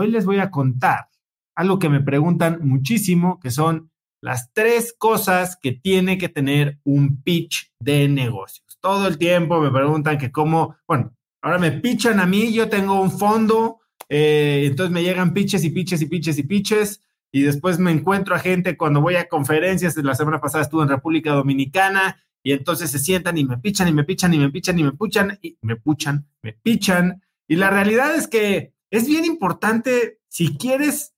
hoy les voy a contar algo que me preguntan muchísimo, que son las tres cosas que tiene que tener un pitch de negocios. Todo el tiempo me preguntan que cómo, bueno, ahora me pichan a mí, yo tengo un fondo, eh, entonces me llegan pitches y pitches y pitches y pitches, y después me encuentro a gente cuando voy a conferencias, la semana pasada estuve en República Dominicana, y entonces se sientan y me pichan y me pichan y me pichan y me puchan y me puchan, me pichan. Y la realidad es que es bien importante si quieres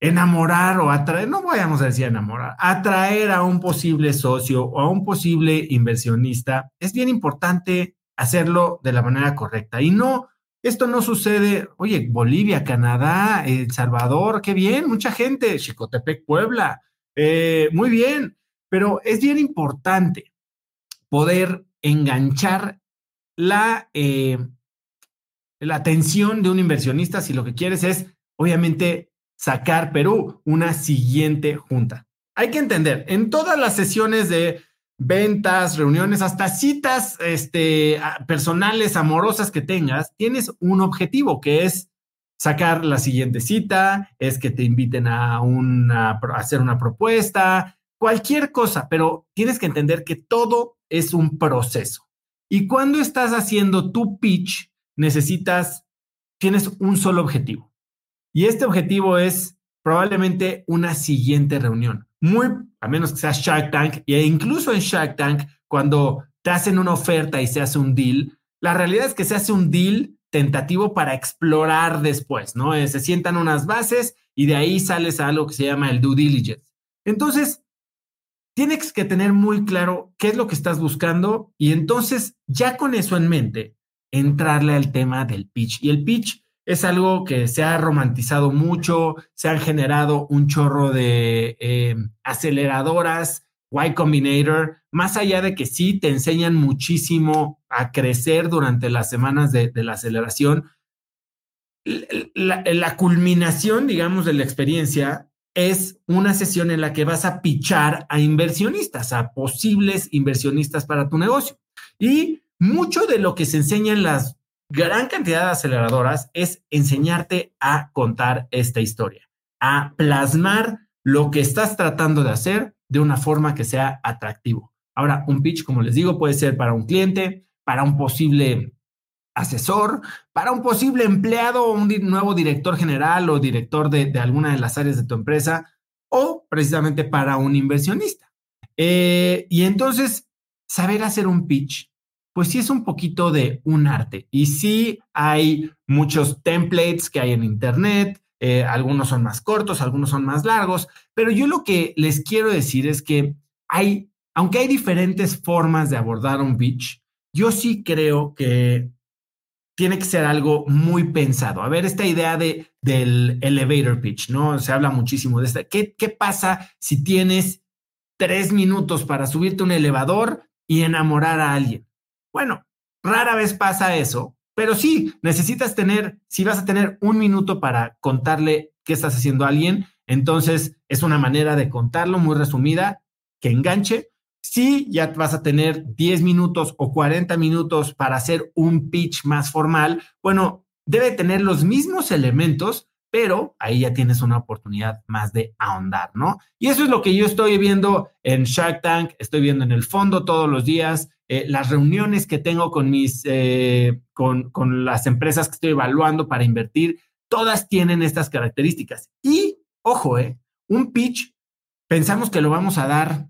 enamorar o atraer, no vayamos a decir enamorar, atraer a un posible socio o a un posible inversionista, es bien importante hacerlo de la manera correcta. Y no, esto no sucede, oye, Bolivia, Canadá, El Salvador, qué bien, mucha gente, Chicotepec, Puebla, eh, muy bien, pero es bien importante poder enganchar la, eh, la atención de un inversionista si lo que quieres es, obviamente, sacar Perú una siguiente junta. Hay que entender, en todas las sesiones de ventas, reuniones, hasta citas este, personales, amorosas que tengas, tienes un objetivo que es sacar la siguiente cita, es que te inviten a, una, a hacer una propuesta, cualquier cosa, pero tienes que entender que todo es un proceso. Y cuando estás haciendo tu pitch, necesitas, tienes un solo objetivo. Y este objetivo es probablemente una siguiente reunión. Muy, a menos que sea Shark Tank, e incluso en Shark Tank, cuando te hacen una oferta y se hace un deal, la realidad es que se hace un deal tentativo para explorar después, ¿no? Eh, se sientan unas bases y de ahí sales a algo que se llama el due diligence. Entonces, tienes que tener muy claro qué es lo que estás buscando y entonces, ya con eso en mente, entrarle al tema del pitch. Y el pitch es algo que se ha romantizado mucho, se han generado un chorro de eh, aceleradoras, Y Combinator, más allá de que sí te enseñan muchísimo a crecer durante las semanas de, la aceleración, la, la, culminación, digamos, de la experiencia es una sesión en la que vas a pichar a inversionistas, a posibles inversionistas para tu negocio. Y mucho de lo que se enseña en las gran cantidad de aceleradoras es enseñarte a contar esta historia, a plasmar lo que estás tratando de hacer de una forma que sea atractivo. Ahora, un pitch, como les digo, puede ser para un cliente, para un posible asesor, para un posible empleado o un nuevo director general o director de, alguna de las áreas de tu empresa o precisamente para un inversionista. Eh, y entonces, saber hacer un pitch pues sí es un poquito de un arte. Y sí hay muchos templates que hay en Internet, eh, algunos son más cortos, algunos son más largos, pero yo lo que les quiero decir es que hay, aunque hay diferentes formas de abordar un pitch, yo sí creo que tiene que ser algo muy pensado. A ver, esta idea de, del elevator pitch, ¿no? Se habla muchísimo de esta. ¿Qué, ¿Qué pasa si tienes tres minutos para subirte a un elevador y enamorar a alguien? Bueno, rara vez pasa eso, pero sí, necesitas tener, si vas a tener un minuto para contarle qué estás haciendo a alguien, entonces es una manera de contarlo muy resumida, que enganche. Si ya vas a tener 10 minutos o 40 minutos para hacer un pitch más formal, bueno, debe tener los mismos elementos, pero ahí ya tienes una oportunidad más de ahondar, ¿no? Y eso es lo que yo estoy viendo en Shark Tank, estoy viendo en el fondo todos los días, eh, las reuniones que tengo con mis, eh, con, con las empresas que estoy evaluando para invertir, todas tienen estas características. Y, ojo, eh, un pitch, pensamos que lo vamos a dar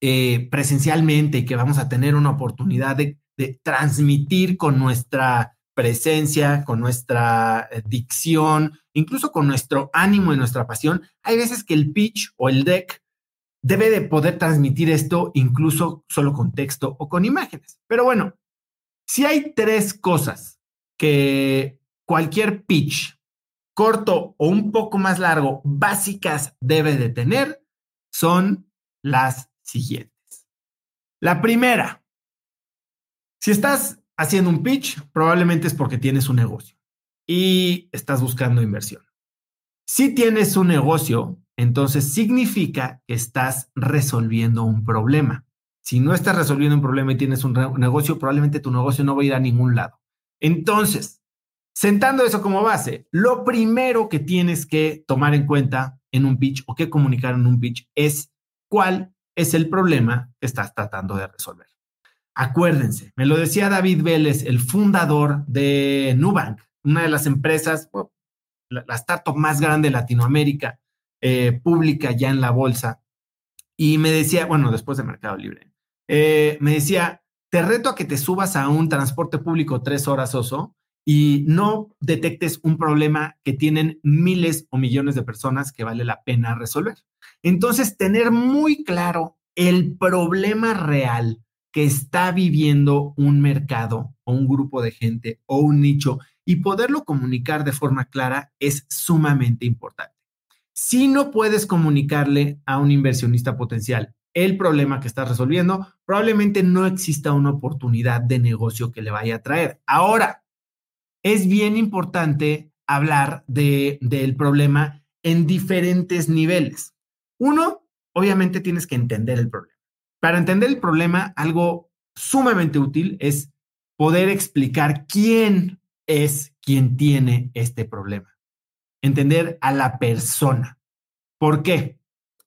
eh, presencialmente y que vamos a tener una oportunidad de, de transmitir con nuestra presencia, con nuestra dicción, incluso con nuestro ánimo y nuestra pasión. Hay veces que el pitch o el deck debe de poder transmitir esto incluso solo con texto o con imágenes. Pero bueno, si hay tres cosas que cualquier pitch, corto o un poco más largo, básicas debe de tener, son las siguientes. La primera, si estás haciendo un pitch, probablemente es porque tienes un negocio y estás buscando inversión. Si tienes un negocio, entonces significa que estás resolviendo un problema. Si no estás resolviendo un problema y tienes un negocio, probablemente tu negocio no va a ir a ningún lado. Entonces, Sentando eso como base, lo primero que tienes que tomar en cuenta en un pitch o que comunicar en un pitch es cuál es el problema que estás tratando de resolver. Acuérdense, me lo decía David Vélez, el fundador de Nubank, una de las empresas, la, startup más grande de Latinoamérica, eh, pública ya en la bolsa. Y me decía, bueno, después de Mercado Libre, eh, me decía, te reto a que te subas a un transporte público tres horas oso y no detectes un problema que tienen miles o millones de personas que vale la pena resolver. Entonces, tener muy claro el problema real que está viviendo un mercado o un grupo de gente o un nicho y poderlo comunicar de forma clara es sumamente importante. Si no puedes comunicarle a un inversionista potencial el problema que estás resolviendo, probablemente no exista una oportunidad de negocio que le vaya a traer. Ahora, es bien importante hablar de, del problema en diferentes niveles. Uno, obviamente tienes que entender el problema. Para entender el problema, algo sumamente útil es poder explicar quién es quien tiene este problema. Entender a la persona. ¿Por qué?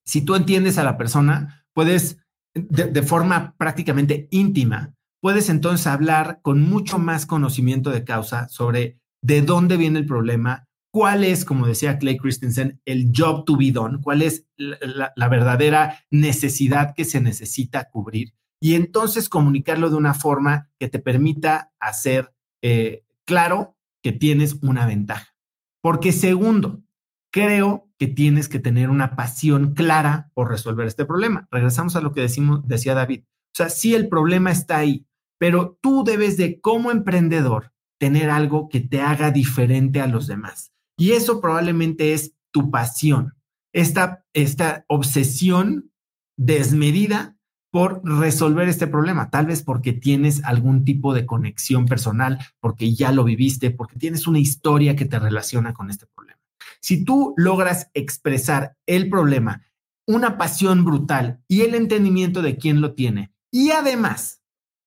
Si tú entiendes a la persona, puedes, de, forma prácticamente íntima, puedes entonces hablar con mucho más conocimiento de causa sobre de dónde viene el problema, cuál es, como decía Clay Christensen, el job to be done, cuál es la, verdadera necesidad que se necesita cubrir y entonces comunicarlo de una forma que te permita hacer eh, claro que tienes una ventaja. Porque segundo, creo que tienes que tener una pasión clara por resolver este problema. Regresamos a lo que decía David. O sea, sí, el problema está ahí, pero tú debes de, como emprendedor, tener algo que te haga diferente a los demás. Y eso probablemente es tu pasión, esta, esta obsesión desmedida por resolver este problema, tal vez porque tienes algún tipo de conexión personal, porque ya lo viviste, porque tienes una historia que te relaciona con este problema. Si tú logras expresar el problema, una pasión brutal y el entendimiento de quién lo tiene, y además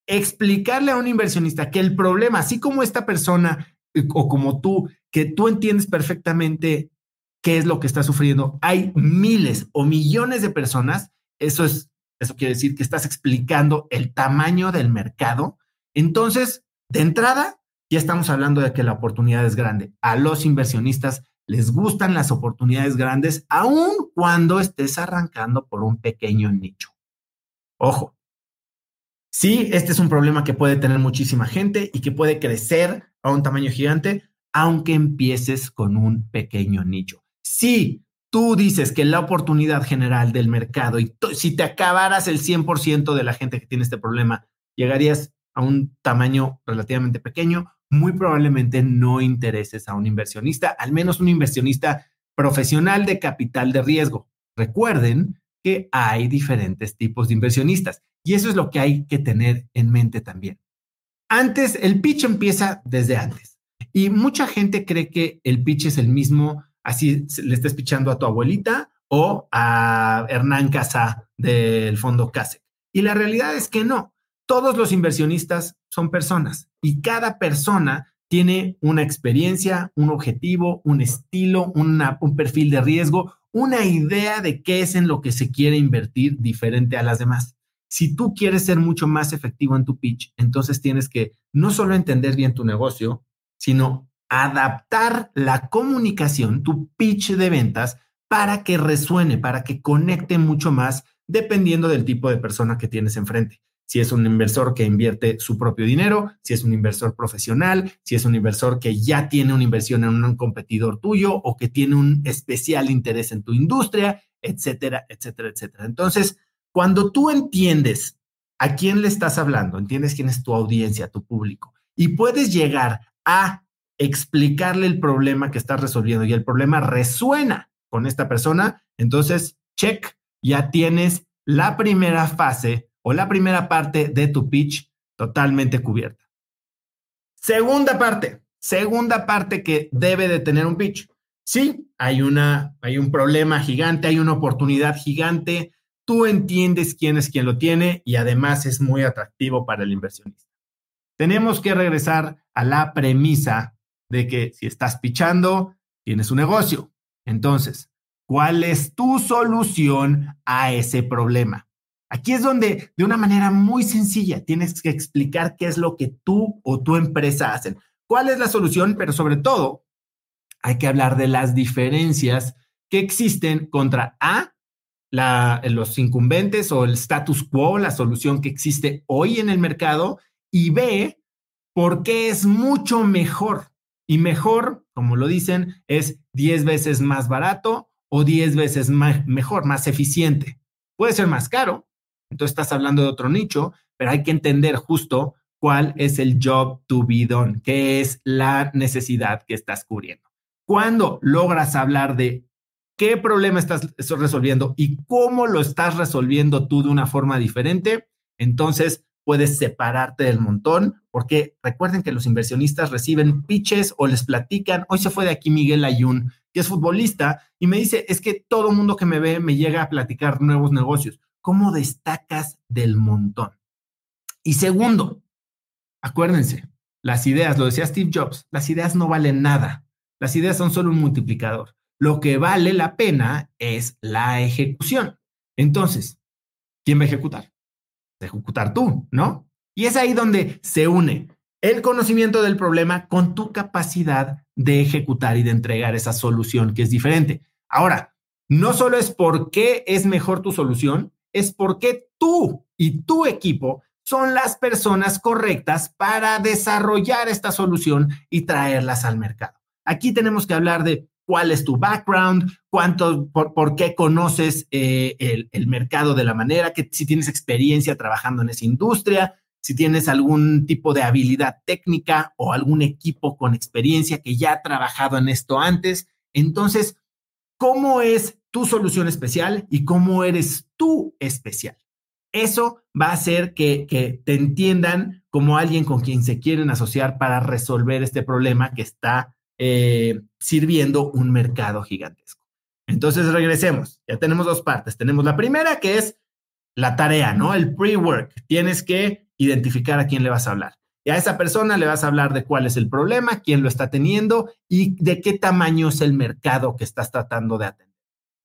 explicarle a un inversionista que el problema, así como esta persona eh, o como tú, que tú entiendes perfectamente qué es lo que está sufriendo, hay miles o millones de personas, eso es eso quiere decir que estás explicando el tamaño del mercado. Entonces, de entrada, ya estamos hablando de que la oportunidad es grande. A los inversionistas les gustan las oportunidades grandes, aun cuando estés arrancando por un pequeño nicho. Ojo, sí, este es un problema que puede tener muchísima gente y que puede crecer a un tamaño gigante, aunque empieces con un pequeño nicho. Sí, tú dices que la oportunidad general del mercado y si te acabaras el 100% de la gente que tiene este problema, llegarías a un tamaño relativamente pequeño, muy probablemente no intereses a un inversionista, al menos un inversionista profesional de capital de riesgo. Recuerden que hay diferentes tipos de inversionistas y eso es lo que hay que tener en mente también. Antes, el pitch empieza desde antes y mucha gente cree que el pitch es el mismo así le estés pichando a tu abuelita o a Hernán Casa del fondo CASE. Y la realidad es que no. Todos los inversionistas son personas y cada persona tiene una experiencia, un objetivo, un estilo, un perfil de riesgo, una idea de qué es en lo que se quiere invertir diferente a las demás. Si tú quieres ser mucho más efectivo en tu pitch, entonces tienes que no solo entender bien tu negocio, sino adaptar la comunicación, tu pitch de ventas, para que resuene, para que conecte mucho más, dependiendo del tipo de persona que tienes enfrente. Si es un inversor que invierte su propio dinero, si es un inversor profesional, si es un inversor que ya tiene una inversión en un competidor tuyo o que tiene un especial interés en tu industria, etcétera, etcétera, etcétera. Entonces, cuando tú entiendes a quién le estás hablando, entiendes quién es tu audiencia, tu público, y puedes llegar a explicarle el problema que estás resolviendo y el problema resuena con esta persona, entonces, check, ya tienes la primera fase o la primera parte de tu pitch totalmente cubierta. Segunda parte, segunda parte que debe de tener un pitch. Sí, hay una hay un problema gigante, hay una oportunidad gigante, tú entiendes quién es quien lo tiene y además es muy atractivo para el inversionista. Tenemos que regresar a la premisa de que si estás pichando, tienes un negocio. Entonces, ¿cuál es tu solución a ese problema? Aquí es donde, de una manera muy sencilla, tienes que explicar qué es lo que tú o tu empresa hacen. ¿Cuál es la solución? Pero sobre todo, hay que hablar de las diferencias que existen contra A, los incumbentes o el status quo, la solución que existe hoy en el mercado, y B, por qué es mucho mejor. Y mejor, como lo dicen, es 10 veces más barato o 10 veces mejor, más eficiente. Puede ser más caro, entonces estás hablando de otro nicho, pero hay que entender justo cuál es el job to be done, qué es la necesidad que estás cubriendo. Cuando logras hablar de qué problema estás resolviendo y cómo lo estás resolviendo tú de una forma diferente, entonces puedes separarte del montón, porque recuerden que los inversionistas reciben pitches o les platican. Hoy se fue de aquí Miguel Ayun, que es futbolista, y me dice, es que todo mundo que me ve me llega a platicar nuevos negocios. ¿Cómo destacas del montón? Y segundo, acuérdense, las ideas, lo decía Steve Jobs, las ideas no valen nada. Las ideas son solo un multiplicador. Lo que vale la pena es la ejecución. Entonces, ¿quién va a ejecutar? Ejecutar tú, ¿no? Y es ahí donde se une el conocimiento del problema con tu capacidad de ejecutar y de entregar esa solución que es diferente. Ahora, no solo es por qué es mejor tu solución, es porque tú y tu equipo son las personas correctas para desarrollar esta solución y traerlas al mercado. Aquí tenemos que hablar de cuál es tu background, cuánto, por, qué conoces eh, el, el, mercado de la manera, que si tienes experiencia trabajando en esa industria, si tienes algún tipo de habilidad técnica o algún equipo con experiencia que ya ha trabajado en esto antes. Entonces, ¿cómo es tu solución especial y cómo eres tú especial. Eso va a hacer que, te entiendan como alguien con quien se quieren asociar para resolver este problema que está eh, sirviendo un mercado gigantesco. Entonces, regresemos. Ya tenemos dos partes. Tenemos la primera que es la tarea, ¿no? El pre-work. Tienes que identificar a quién le vas a hablar. Y a esa persona le vas a hablar de cuál es el problema, quién lo está teniendo y de qué tamaño es el mercado que estás tratando de atender.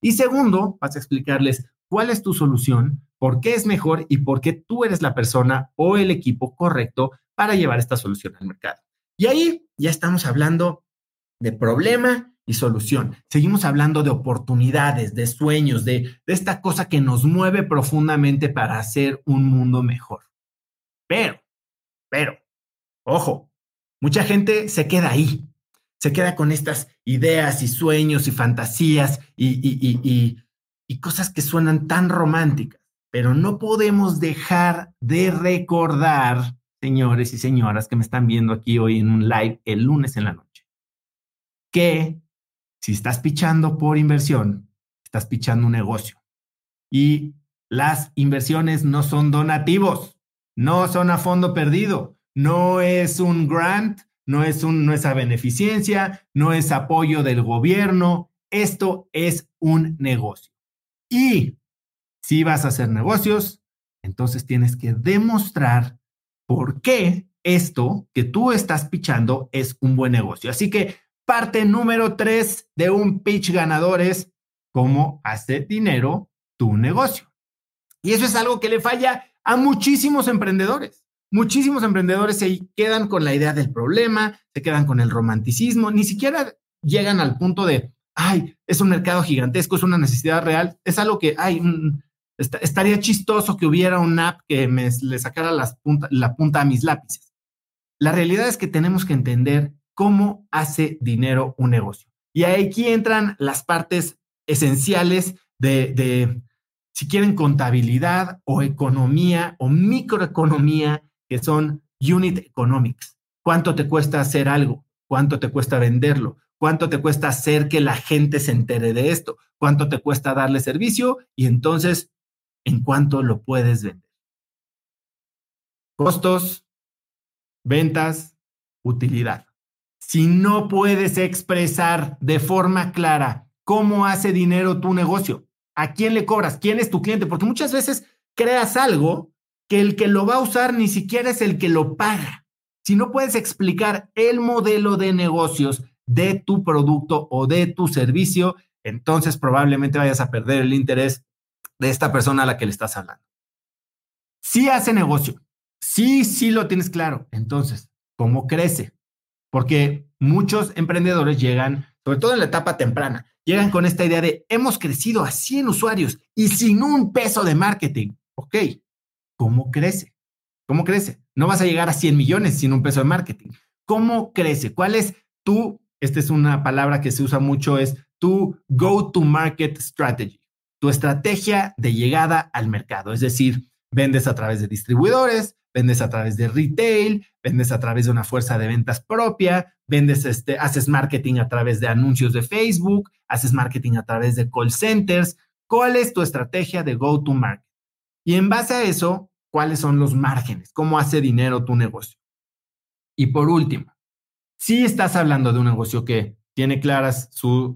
Y segundo, vas a explicarles cuál es tu solución, por qué es mejor y por qué tú eres la persona o el equipo correcto para llevar esta solución al mercado. Y ahí ya estamos hablando de problema y solución. Seguimos hablando de oportunidades, de sueños, de, de esta cosa que nos mueve profundamente para hacer un mundo mejor. Pero, pero, ojo, mucha gente se queda ahí se queda con estas ideas y sueños y fantasías y, cosas que suenan tan románticas. Pero no podemos dejar de recordar, señores y señoras que me están viendo aquí hoy en un live el lunes en la noche, que si estás pichando por inversión, estás pichando un negocio. Y las inversiones no son donativos, no son a fondo perdido, no es un grant, no es, un, no es a beneficencia, no es apoyo del gobierno, esto es un negocio. Y si vas a hacer negocios, entonces tienes que demostrar por qué esto que tú estás pichando es un buen negocio. Así que parte número tres de un pitch ganador es cómo hace dinero tu negocio. Y eso es algo que le falla a muchísimos emprendedores. Muchísimos emprendedores se quedan con la idea del problema, se quedan con el romanticismo, ni siquiera llegan al punto de, ay, es un mercado gigantesco, es una necesidad real, es algo que, ay, mm, estaría chistoso que hubiera una app que me le sacara la punta a mis lápices. La realidad es que tenemos que entender cómo hace dinero un negocio. Y aquí entran las partes esenciales de, de si quieren, contabilidad o economía o microeconomía que son unit economics. ¿Cuánto te cuesta hacer algo? ¿Cuánto te cuesta venderlo? ¿Cuánto te cuesta hacer que la gente se entere de esto? ¿Cuánto te cuesta darle servicio? Y entonces, ¿en cuánto lo puedes vender? Costos, ventas, utilidad. Si no puedes expresar de forma clara cómo hace dinero tu negocio, a quién le cobras, quién es tu cliente, porque muchas veces creas algo que el que lo va a usar ni siquiera es el que lo paga, si no puedes explicar el modelo de negocios de tu producto o de tu servicio, entonces probablemente vayas a perder el interés de esta persona a la que le estás hablando. Si hace negocio, sí, sí lo tienes claro, entonces, ¿cómo crece? Porque muchos emprendedores llegan, sobre todo en la etapa temprana, llegan con esta idea de hemos crecido a 100 usuarios y sin un peso de marketing. Ok, ¿cómo crece? ¿Cómo crece? No vas a llegar a 100 millones sin un peso de marketing. ¿Cómo crece? ¿Cuál es tu, esta es una palabra que se usa mucho, es tu go-to-market strategy, tu estrategia de llegada al mercado. Es decir, vendes a través de distribuidores, vendes a través de retail, vendes a través de una fuerza de ventas propia, vendes este, haces marketing a través de anuncios de Facebook, haces marketing a través de call centers. ¿Cuál es tu estrategia de go-to-market? Y en base a eso, ¿cuáles son los márgenes? ¿Cómo hace dinero tu negocio? Y por último, si estás hablando de un negocio que tiene claras sus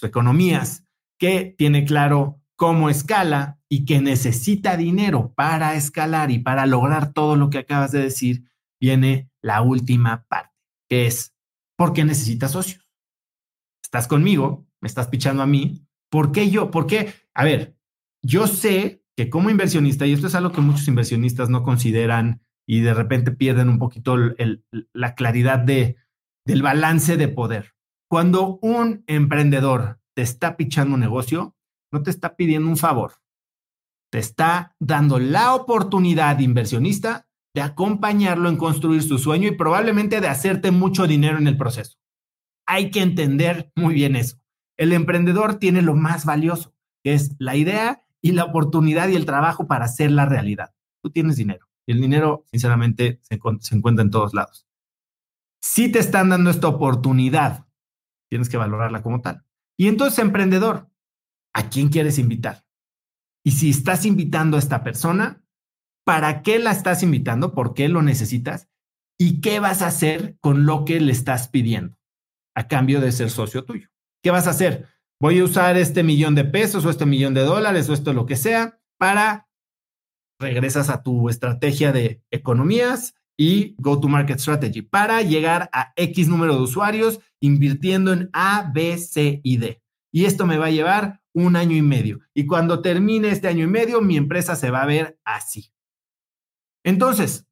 economías, que tiene claro cómo escala y que necesita dinero para escalar y para lograr todo lo que acabas de decir, viene la última parte, que es, ¿por qué necesitas socios? Estás conmigo, me estás pichando a mí, ¿por qué yo? ¿Por qué? A ver, yo sé que como inversionista, y esto es algo que muchos inversionistas no consideran y de repente pierden un poquito la claridad de, del balance de poder. Cuando un emprendedor te está pichando un negocio, no te está pidiendo un favor, te está dando la oportunidad inversionista de acompañarlo en construir su sueño y probablemente de hacerte mucho dinero en el proceso. Hay que entender muy bien eso. El emprendedor tiene lo más valioso, que es la idea y la oportunidad y el trabajo para hacer la realidad. Tú tienes dinero y el dinero, sinceramente, se, se encuentra en todos lados. Si te están dando esta oportunidad, tienes que valorarla como tal. Y entonces, emprendedor, ¿a quién quieres invitar? Y si estás invitando a esta persona, ¿para qué la estás invitando? ¿Por qué lo necesitas? ¿Y qué vas a hacer con lo que le estás pidiendo a cambio de ser socio tuyo? ¿Qué vas a hacer? Voy a usar este millón de pesos o este millón de dólares o esto lo que sea para regresas a tu estrategia de economías y go to market strategy para llegar a X número de usuarios invirtiendo en A, B, C y D. Y esto me va a llevar un año y medio. Y cuando termine este año y medio, mi empresa se va a ver así. Entonces,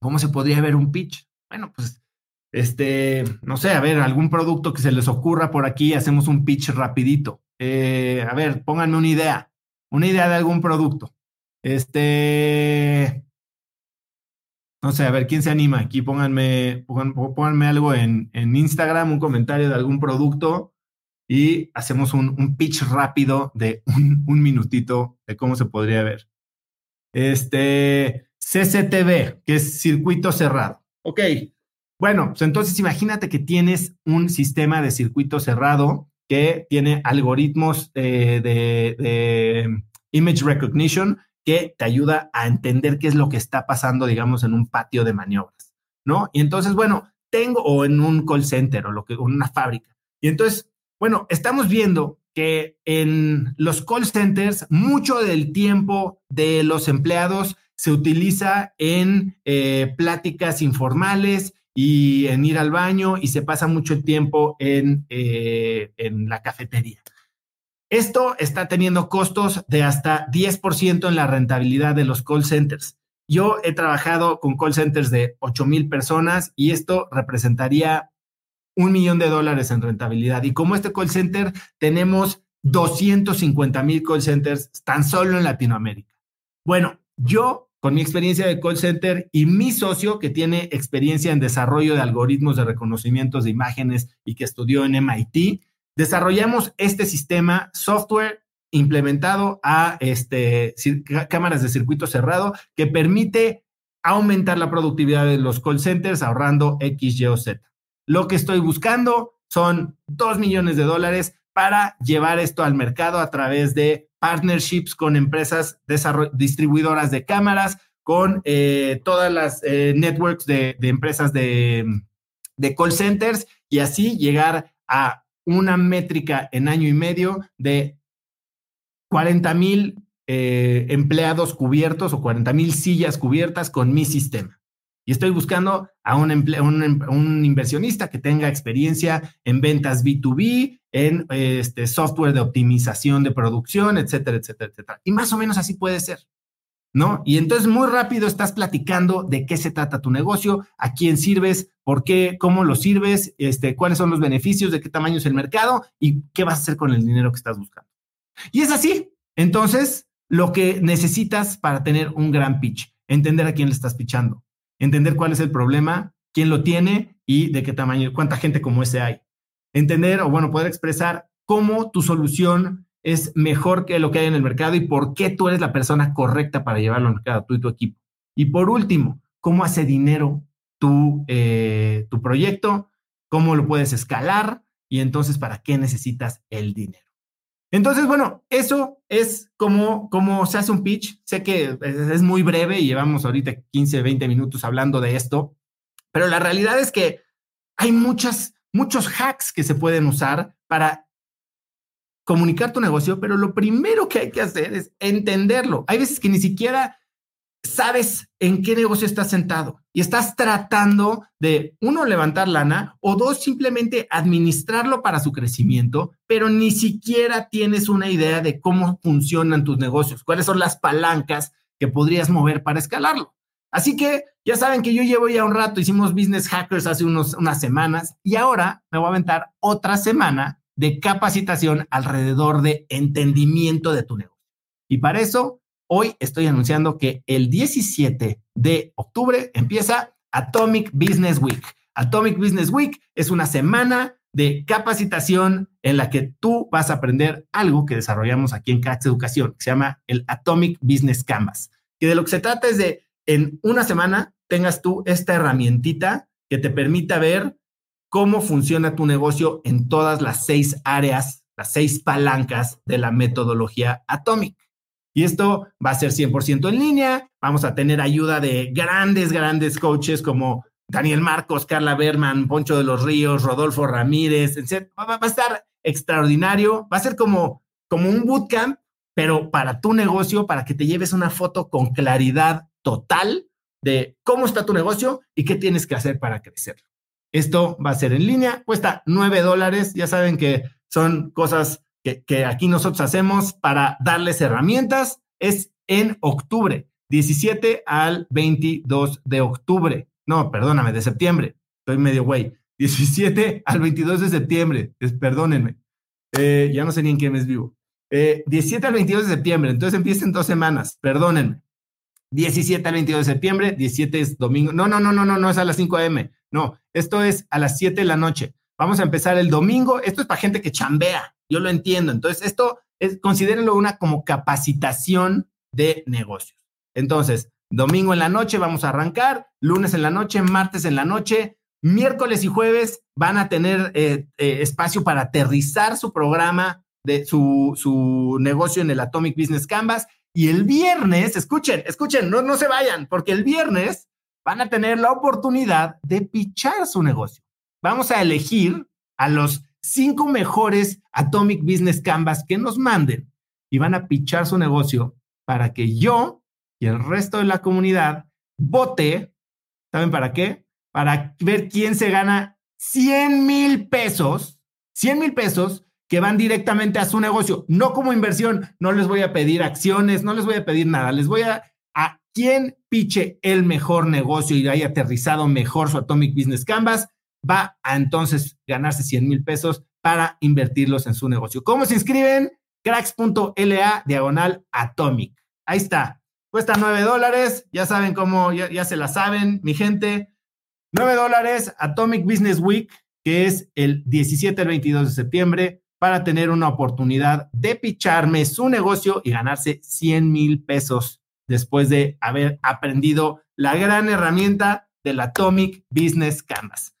¿cómo se podría ver un pitch? Bueno, pues, este, no sé, a ver, algún producto que se les ocurra por aquí, hacemos un pitch rapidito. Eh, a ver, pónganme una idea, una idea de algún producto. Este, no sé, a ver, ¿quién se anima? Aquí pónganme, pónganme algo en, en Instagram, un comentario de algún producto y hacemos un, pitch rápido de un, minutito de cómo se podría ver. Este, CCTV, que es circuito cerrado. Ok, bueno, pues entonces imagínate que tienes un sistema de circuito cerrado que tiene algoritmos de, de, image recognition que te ayuda a entender qué es lo que está pasando, digamos, en un patio de maniobras, ¿no? Y entonces, bueno, tengo, o en un call center o lo que, en una fábrica. Y entonces bueno, estamos viendo que en los call centers mucho del tiempo de los empleados se utiliza en eh, pláticas informales y en ir al baño y se pasa mucho tiempo en, eh, en la cafetería. Esto está teniendo costos de hasta 10% en la rentabilidad de los call centers. Yo he trabajado con call centers de 8 mil personas y esto representaría un millón de dólares en rentabilidad. Y como este call center, tenemos 250 mil call centers tan solo en Latinoamérica. Bueno, yo con mi experiencia de call center y mi socio que tiene experiencia en desarrollo de algoritmos de reconocimientos de imágenes y que estudió en MIT, desarrollamos este sistema software implementado a este, cámaras de circuito cerrado que permite aumentar la productividad de los call centers ahorrando X, Y o Z. Lo que estoy buscando son dos millones de dólares para llevar esto al mercado a través de partnerships con empresas distribuidoras de cámaras, con eh, todas las eh, networks de, empresas de, call centers y así llegar a una métrica en año y medio de 40 mil eh, empleados cubiertos o 40 mil sillas cubiertas con mi sistema. Y estoy buscando a un, un, inversionista que tenga experiencia en ventas B2B, en este, software de optimización de producción, etcétera, etcétera, etcétera. Y más o menos así puede ser. ¿No? Y entonces muy rápido estás platicando de qué se trata tu negocio, a quién sirves, por qué, cómo lo sirves, este, cuáles son los beneficios, de qué tamaño es el mercado y qué vas a hacer con el dinero que estás buscando. Y es así. Entonces, lo que necesitas para tener un gran pitch, entender a quién le estás pitchando, entender cuál es el problema, quién lo tiene y de qué tamaño, cuánta gente como ese hay. Entender o bueno, poder expresar cómo tu solución es mejor que lo que hay en el mercado y por qué tú eres la persona correcta para llevarlo al mercado, tú y tu equipo. Y por último, cómo hace dinero tu, eh, tu proyecto, cómo lo puedes escalar y entonces para qué necesitas el dinero. Entonces, bueno, eso es como, como se hace un pitch. Sé que es muy breve y llevamos ahorita 15, 20 minutos hablando de esto, pero la realidad es que hay muchas, muchos hacks que se pueden usar para comunicar tu negocio, pero lo primero que hay que hacer es entenderlo. Hay veces que ni siquiera sabes en qué negocio estás sentado y estás tratando de, uno, levantar lana o dos, simplemente administrarlo para su crecimiento, pero ni siquiera tienes una idea de cómo funcionan tus negocios, cuáles son las palancas que podrías mover para escalarlo. Así que ya saben que yo llevo ya un rato, hicimos Business Hackers hace unos, unas semanas y ahora me voy a aventar otra semana de capacitación alrededor de entendimiento de tu negocio. Y para eso Hoy estoy anunciando que el 17 de octubre empieza Atomic Business Week. Atomic Business Week es una semana de capacitación en la que tú vas a aprender algo que desarrollamos aquí en Catch Educación, que se llama el Atomic Business Canvas. Que de lo que se trata es de en una semana tengas tú esta herramientita que te permita ver cómo funciona tu negocio en todas las seis áreas, las seis palancas de la metodología Atomic. Y esto va a ser 100% en línea. Vamos a tener ayuda de grandes, grandes coaches como Daniel Marcos, Carla Berman, Poncho de los Ríos, Rodolfo Ramírez, etc. Va, a estar extraordinario. Va a ser como, como un bootcamp, pero para tu negocio, para que te lleves una foto con claridad total de cómo está tu negocio y qué tienes que hacer para crecerlo. Esto va a ser en línea, cuesta 9 dólares. Ya saben que son cosas que, aquí nosotros hacemos para darles herramientas es en octubre, 17 al 22 de octubre. No, perdóname, de septiembre. Estoy medio güey. 17 al 22 de septiembre. perdónenme. Eh, ya no sé ni en qué mes vivo. 17 eh, al 22 de septiembre. Entonces empiecen dos semanas. Perdónenme. 17 al 22 de septiembre. 17 es domingo. No, no, no, no, no, no es a las 5 a.m. No, esto es a las 7 de la noche. Vamos a empezar el domingo. Esto es para gente que chambea. Yo lo entiendo. Entonces, esto es, considérenlo una como capacitación de negocios. Entonces, domingo en la noche vamos a arrancar, lunes en la noche, martes en la noche, miércoles y jueves van a tener eh, eh, espacio para aterrizar su programa de su, su, negocio en el Atomic Business Canvas. Y el viernes, escuchen, escuchen, no, no se vayan, porque el viernes van a tener la oportunidad de pichar su negocio. Vamos a elegir a los cinco mejores Atomic Business Canvas que nos manden y van a pichar su negocio para que yo y el resto de la comunidad vote. ¿Saben para qué? Para ver quién se gana 100 mil pesos, 100 mil pesos que van directamente a su negocio, no como inversión. No les voy a pedir acciones, no les voy a pedir nada. Les voy a a quién piche el mejor negocio y haya aterrizado mejor su Atomic Business Canvas va a entonces ganarse 100 mil pesos para invertirlos en su negocio. ¿Cómo se inscriben? cracks.la diagonal atomic. Ahí está. Cuesta 9 dólares. Ya saben cómo, ya, se la saben, mi gente. 9 dólares Atomic Business Week, que es el 17 al 22 de septiembre, para tener una oportunidad de picharme su negocio y ganarse 100 mil pesos después de haber aprendido la gran herramienta del Atomic Business Canvas.